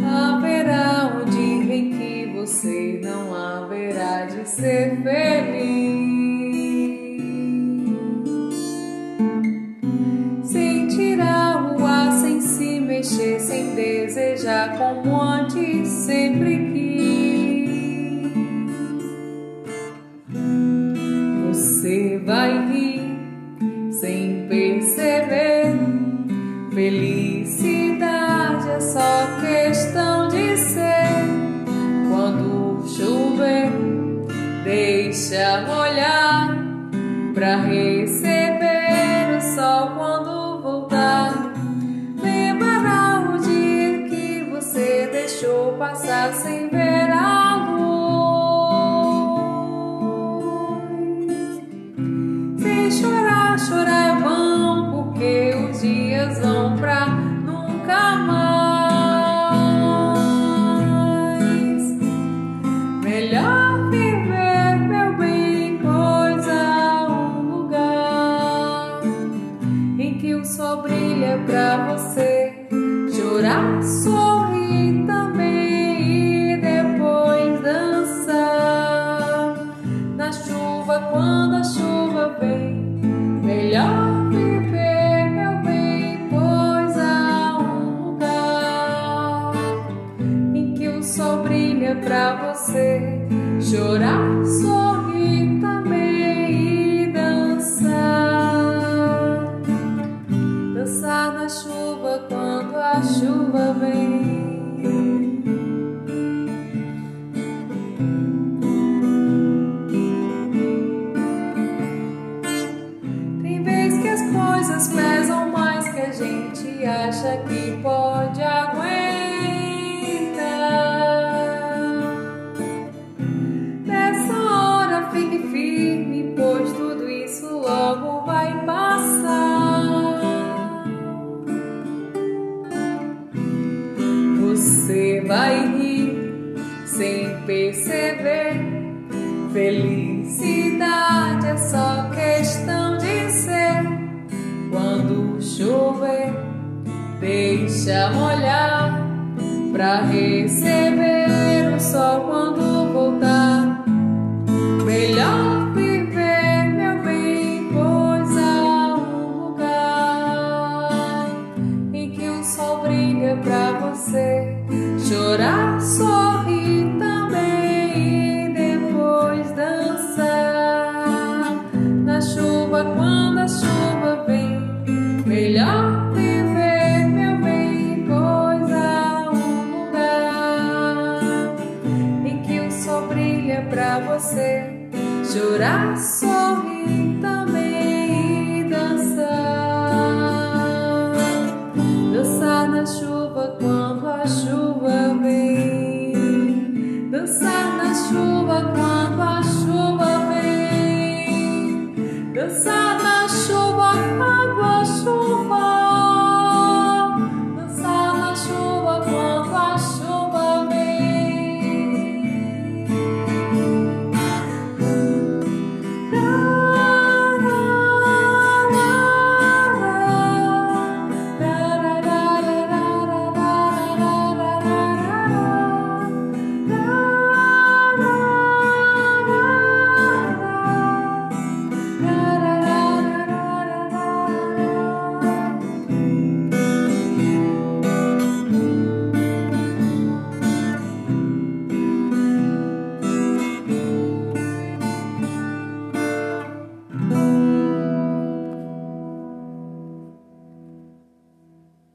Haverá um dia em que você não haverá de ser feliz. Sentirá o ar sem se mexer, sem desejar como antes sempre Vai rir sem perceber. Felicidade é só questão de ser. Quando chover, deixa molhar pra receber o sol quando voltar. Lembrará o dia que você deixou passar sem ver a Melhor viver, meu bem, pois há um lugar em que o sol brilha pra você chorar, sorrir também e depois dançar na chuva quando a chuva vem. Melhor viver, meu bem, pois há um lugar em que o sol brilha pra você chorar, sorrir também e dançar. Dançar na chuva quando a chuva vem. Tem vez que as coisas pesam mais que a gente acha que pode Você vai rir sem perceber. Felicidade é só questão de ser. Quando chover, deixa molhar pra receber o sol quando sol brilha pra você chorar, sorrir também e dançar. Dançar na chuva quando